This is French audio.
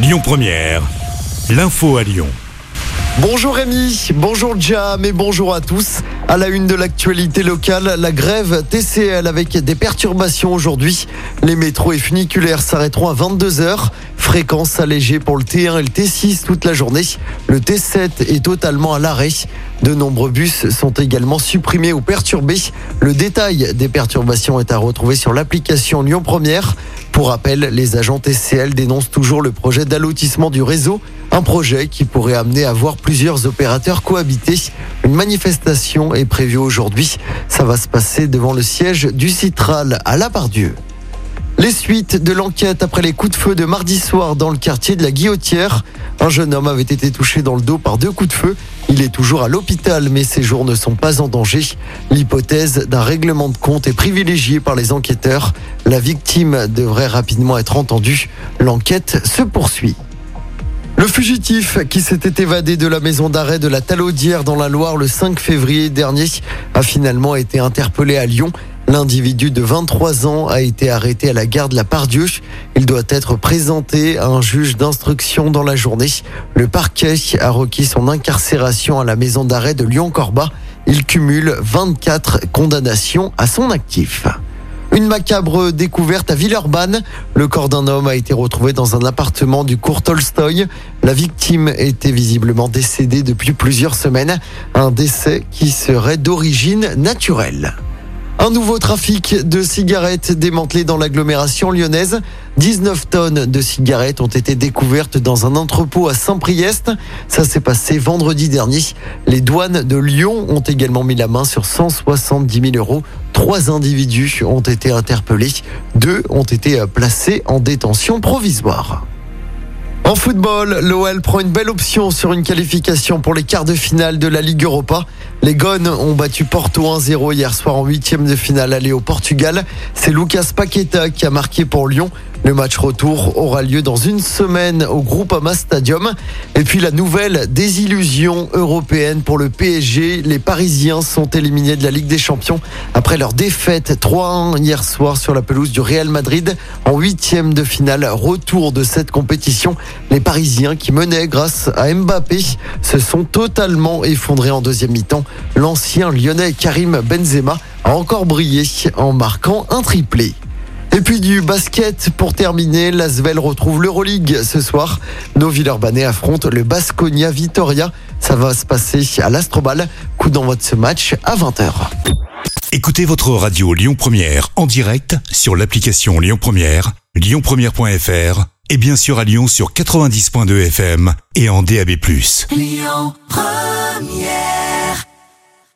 Lyon Première, l'info à Lyon. Bonjour Rémi, bonjour Jam et bonjour à tous. À la une de l'actualité locale, la grève TCL avec des perturbations aujourd'hui. Les métros et funiculaires s'arrêteront à 22h. Fréquence allégée pour le T1 et le T6 toute la journée. Le T7 est totalement à l'arrêt. De nombreux bus sont également supprimés ou perturbés. Le détail des perturbations est à retrouver sur l'application Lyon Première. Pour rappel, les agents TCL dénoncent toujours le projet d'allotissement du réseau, un projet qui pourrait amener à voir plusieurs opérateurs cohabiter. Une manifestation est prévue aujourd'hui. Ça va se passer devant le siège du Citral à La Bardieu. Les suites de l'enquête après les coups de feu de mardi soir dans le quartier de la Guillotière. Un jeune homme avait été touché dans le dos par deux coups de feu. Il est toujours à l'hôpital, mais ses jours ne sont pas en danger. L'hypothèse d'un règlement de compte est privilégiée par les enquêteurs. La victime devrait rapidement être entendue. L'enquête se poursuit. Le fugitif qui s'était évadé de la maison d'arrêt de la Talaudière dans la Loire le 5 février dernier a finalement été interpellé à Lyon. L'individu de 23 ans a été arrêté à la gare de la Pardieu. Il doit être présenté à un juge d'instruction dans la journée. Le parquet a requis son incarcération à la maison d'arrêt de Lyon-Corba. Il cumule 24 condamnations à son actif. Une macabre découverte à Villeurbanne. Le corps d'un homme a été retrouvé dans un appartement du cours Tolstoy. La victime était visiblement décédée depuis plusieurs semaines. Un décès qui serait d'origine naturelle. Un nouveau trafic de cigarettes démantelé dans l'agglomération lyonnaise. 19 tonnes de cigarettes ont été découvertes dans un entrepôt à Saint-Priest. Ça s'est passé vendredi dernier. Les douanes de Lyon ont également mis la main sur 170 000 euros. Trois individus ont été interpellés. Deux ont été placés en détention provisoire. En football, l'OL prend une belle option sur une qualification pour les quarts de finale de la Ligue Europa. Les Gones ont battu Porto 1-0 hier soir en huitième de finale aller au Portugal. C'est Lucas Paqueta qui a marqué pour Lyon. Le match retour aura lieu dans une semaine au Groupama Stadium. Et puis la nouvelle désillusion européenne pour le PSG. Les Parisiens sont éliminés de la Ligue des Champions après leur défaite 3-1 hier soir sur la pelouse du Real Madrid en huitième de finale. Retour de cette compétition. Les Parisiens qui menaient grâce à Mbappé se sont totalement effondrés en deuxième mi-temps. L'ancien lyonnais Karim Benzema a encore brillé en marquant un triplé. Et puis du basket pour terminer, l'Asvel retrouve l'Euroleague ce soir. Nos Villeurbanais affrontent le Basconia Vitoria. Ça va se passer à l'Astrobal. Coup d'envoi de ce match à 20h. Écoutez votre radio Lyon Première en direct sur l'application Lyon Première, lyonpremière.fr et bien sûr à Lyon sur 90.2 FM et en DAB+. Lyon Première